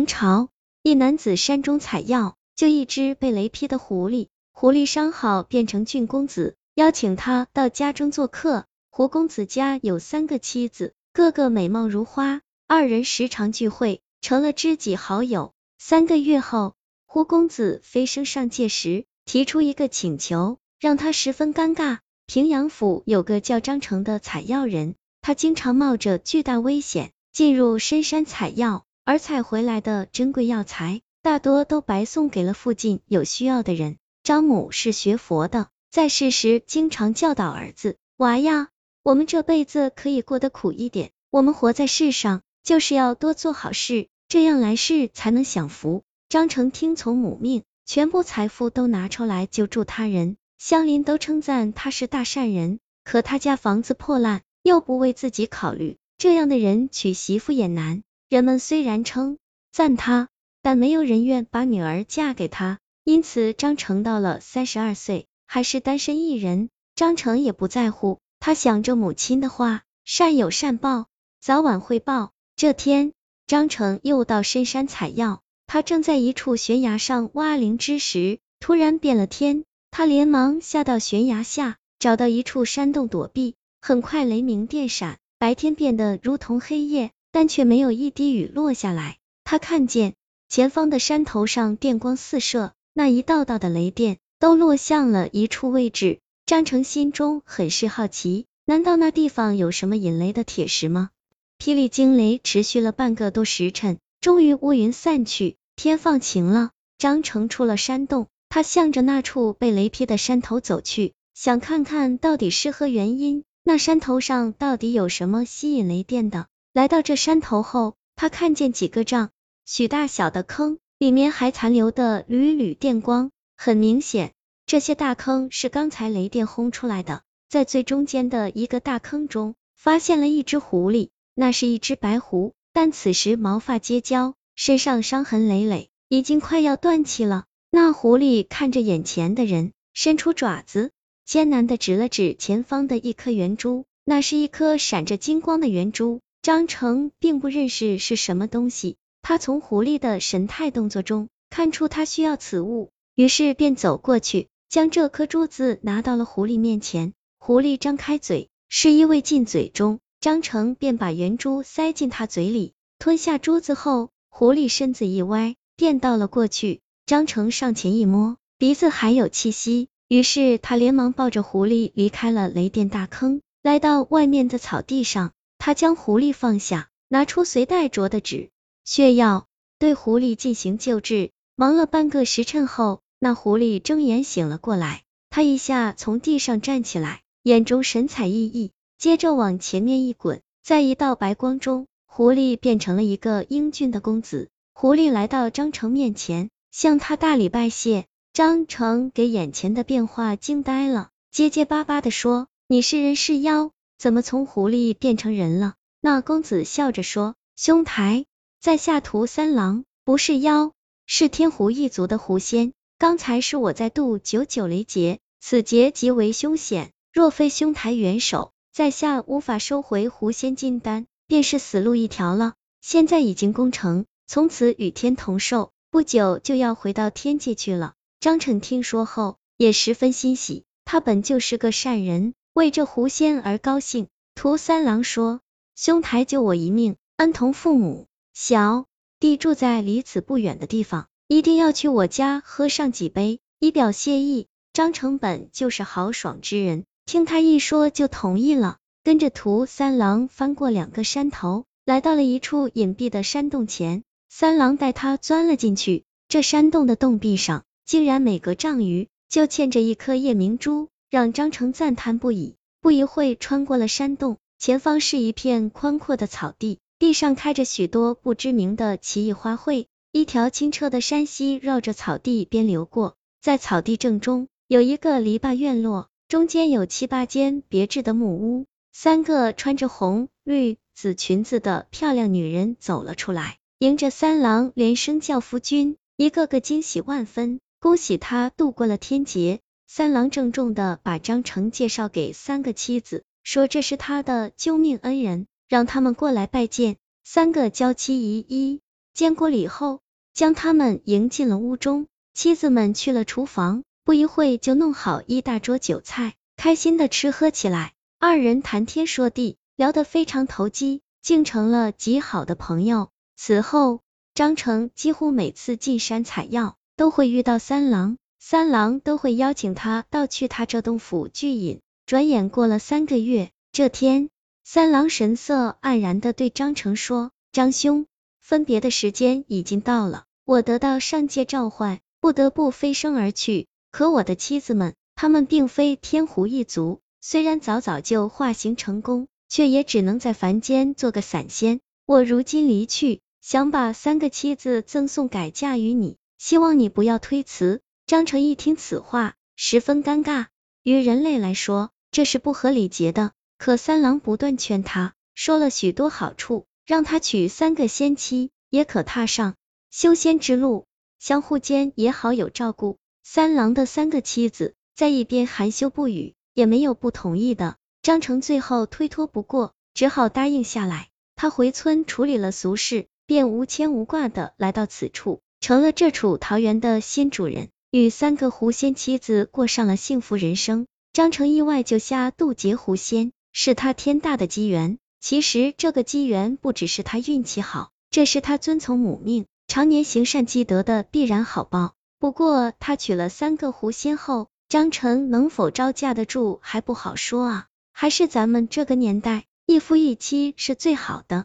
明朝一男子山中采药，就一只被雷劈的狐狸。狐狸伤好，变成郡公子，邀请他到家中做客。胡公子家有三个妻子，个个美貌如花，二人时常聚会，成了知己好友。三个月后，胡公子飞升上界时，提出一个请求，让他十分尴尬。平阳府有个叫张成的采药人，他经常冒着巨大危险进入深山采药，而采回来的珍贵药材大多都白送给了附近有需要的人。张母是学佛的，在世时经常教导儿子：“娃呀，我们这辈子可以过得苦一点，我们活在世上就是要多做好事，这样来世才能享福。”张成听从母命，全部财富都拿出来救助他人，乡邻都称赞他是大善人。可他家房子破烂，又不为自己考虑，这样的人娶媳妇也难。人们虽然称赞他，但没有人愿把女儿嫁给他。因此，张成到了三十二岁，还是单身一人。张成也不在乎，他想着母亲的话，善有善报，早晚会报。这天，张成又到深山采药，他正在一处悬崖上挖灵芝时，突然变了天，他连忙下到悬崖下，找到一处山洞躲避。很快，雷鸣电闪，白天变得如同黑夜，但却没有一滴雨落下来。他看见前方的山头上电光四射。那一道道的雷电都落向了一处位置，张成心中很是好奇，难道那地方有什么引雷的铁石吗？霹雳惊雷持续了半个多时辰，终于乌云散去，天放晴了。张成出了山洞，他向着那处被雷劈的山头走去，想看看到底是何原因，那山头上到底有什么吸引雷电的。来到这山头后，他看见几个丈许大小的坑。里面还残留的缕缕电光，很明显，这些大坑是刚才雷电轰出来的。在最中间的一个大坑中，发现了一只狐狸，那是一只白狐，但此时毛发结焦，身上伤痕累累，已经快要断气了。那狐狸看着眼前的人，伸出爪子，艰难的指了指前方的一颗圆珠，那是一颗闪着金光的圆珠。张成并不认识是什么东西。他从狐狸的神态动作中看出他需要此物，于是便走过去，将这颗珠子拿到了狐狸面前。狐狸张开嘴，示意未进嘴中，张成便把圆珠塞进他嘴里，吞下珠子后，狐狸身子一歪，便倒了过去。张成上前一摸，鼻子还有气息，于是他连忙抱着狐狸离开了雷电大坑，来到外面的草地上，他将狐狸放下，拿出随带着的纸。血药对狐狸进行救治，忙了半个时辰后，那狐狸睁眼醒了过来，他一下从地上站起来，眼中神采奕奕，接着往前面一滚，在一道白光中，狐狸变成了一个英俊的公子。狐狸来到张成面前，向他大礼拜谢。张成给眼前的变化惊呆了，结结巴巴的说：“你是人是妖？怎么从狐狸变成人了？”那公子笑着说：“兄台。”在下屠三郎，不是妖，是天狐一族的狐仙。刚才是我在渡九九雷劫，此劫极为凶险，若非兄台援手，在下无法收回狐仙金丹，便是死路一条了。现在已经攻城，从此与天同寿，不久就要回到天界去了。张成听说后也十分欣喜，他本就是个善人，为这狐仙而高兴。屠三郎说：“兄台救我一命，恩同父母。”小弟住在离此不远的地方，一定要去我家喝上几杯，以表谢意。张成本就是豪爽之人，听他一说就同意了，跟着屠三郎翻过两个山头，来到了一处隐蔽的山洞前。三郎带他钻了进去，这山洞的洞壁上竟然每隔丈余就嵌着一颗夜明珠，让张成赞叹不已。不一会，穿过了山洞，前方是一片宽阔的草地。地上开着许多不知名的奇异花卉，一条清澈的山溪绕着草地边流过，在草地正中有一个篱笆院落，中间有七八间别致的木屋，三个穿着红、绿、紫裙子的漂亮女人走了出来，迎着三郎连声叫夫君，一个个惊喜万分，恭喜他度过了天劫。三郎郑重的把张成介绍给三个妻子，说这是他的救命恩人。让他们过来拜见。三个娇妻一一见过礼后，将他们迎进了屋中。妻子们去了厨房，不一会就弄好一大桌酒菜，开心的吃喝起来。二人谈天说地，聊得非常投机，竟成了极好的朋友。此后，张成几乎每次进山采药，都会遇到三郎，三郎都会邀请他到去他这栋府聚饮。转眼过了三个月，这天，三郎神色黯然的对张成说：“张兄，分别的时间已经到了，我得到上界召唤，不得不飞升而去。可我的妻子们，他们并非天狐一族。”虽然早早就化形成功，却也只能在凡间做个散仙。我如今离去，想把三个妻子赠送改嫁于你，希望你不要推辞。张成一听此话，十分尴尬。于人类来说，这是不合礼节的。可三郎不断劝他，说了许多好处，让他娶三个仙妻，也可踏上修仙之路，相互间也好有照顾。三郎的三个妻子在一边含羞不语。也没有不同意的，张成最后推脱不过，只好答应下来。他回村处理了俗事，便无牵无挂的来到此处，成了这处桃园的新主人，与三个狐仙妻子过上了幸福人生。张成意外救下渡劫狐仙，是他天大的机缘。其实这个机缘不只是他运气好，这是他遵从母命，常年行善积德的必然好报。不过他娶了三个狐仙后，张成能否招架得住还不好说啊，还是咱们这个年代一夫一妻是最好的。